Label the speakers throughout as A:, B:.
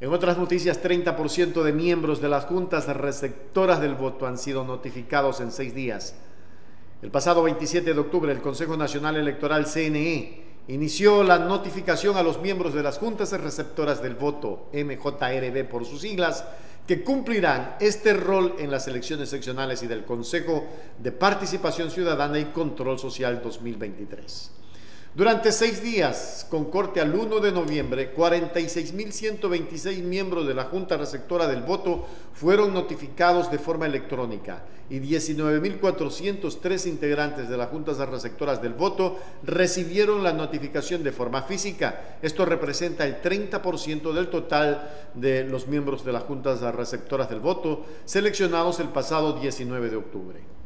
A: En otras noticias, 30% de miembros de las juntas receptoras del voto han sido notificados en seis días. El pasado 27 de octubre, el Consejo Nacional Electoral CNE inició la notificación a los miembros de las juntas receptoras del voto, MJRB por sus siglas, que cumplirán este rol en las elecciones seccionales y del Consejo de Participación Ciudadana y Control Social 2023. Durante seis días, con corte al 1 de noviembre, 46.126 miembros de la Junta Receptora del Voto fueron notificados de forma electrónica y 19.403 integrantes de las Juntas Receptoras del Voto recibieron la notificación de forma física. Esto representa el 30% del total de los miembros de las Juntas Receptoras del Voto seleccionados el pasado 19 de octubre.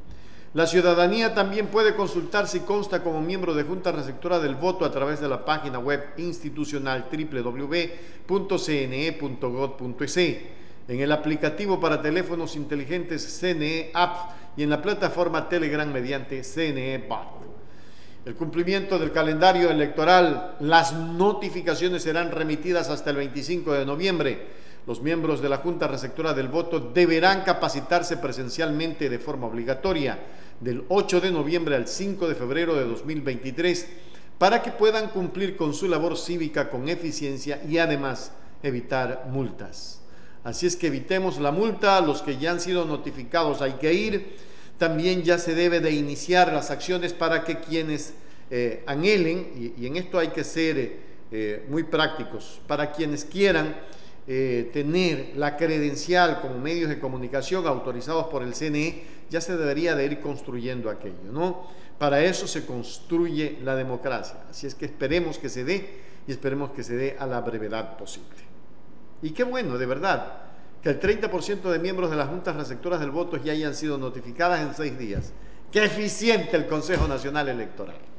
A: La ciudadanía también puede consultar si consta como miembro de Junta Receptora del Voto a través de la página web institucional www.cne.gov.es, en el aplicativo para teléfonos inteligentes CNE App y en la plataforma Telegram mediante CNE Bot. El cumplimiento del calendario electoral, las notificaciones serán remitidas hasta el 25 de noviembre. Los miembros de la Junta Receptora del Voto deberán capacitarse presencialmente de forma obligatoria del 8 de noviembre al 5 de febrero de 2023 para que puedan cumplir con su labor cívica con eficiencia y además evitar multas. Así es que evitemos la multa, los que ya han sido notificados hay que ir. También ya se debe de iniciar las acciones para que quienes eh, anhelen, y, en esto hay que ser eh, muy prácticos, para quienes quieran eh, tener la credencial como medios de comunicación autorizados por el CNE, ya se debería de ir construyendo aquello, ¿no? Para eso se construye la democracia. Así es que esperemos que se dé y esperemos que se dé a la brevedad posible. Y qué bueno, de verdad, que el 30% de miembros de las juntas receptoras del voto ya hayan sido notificadas en seis días. Qué eficiente el Consejo Nacional Electoral.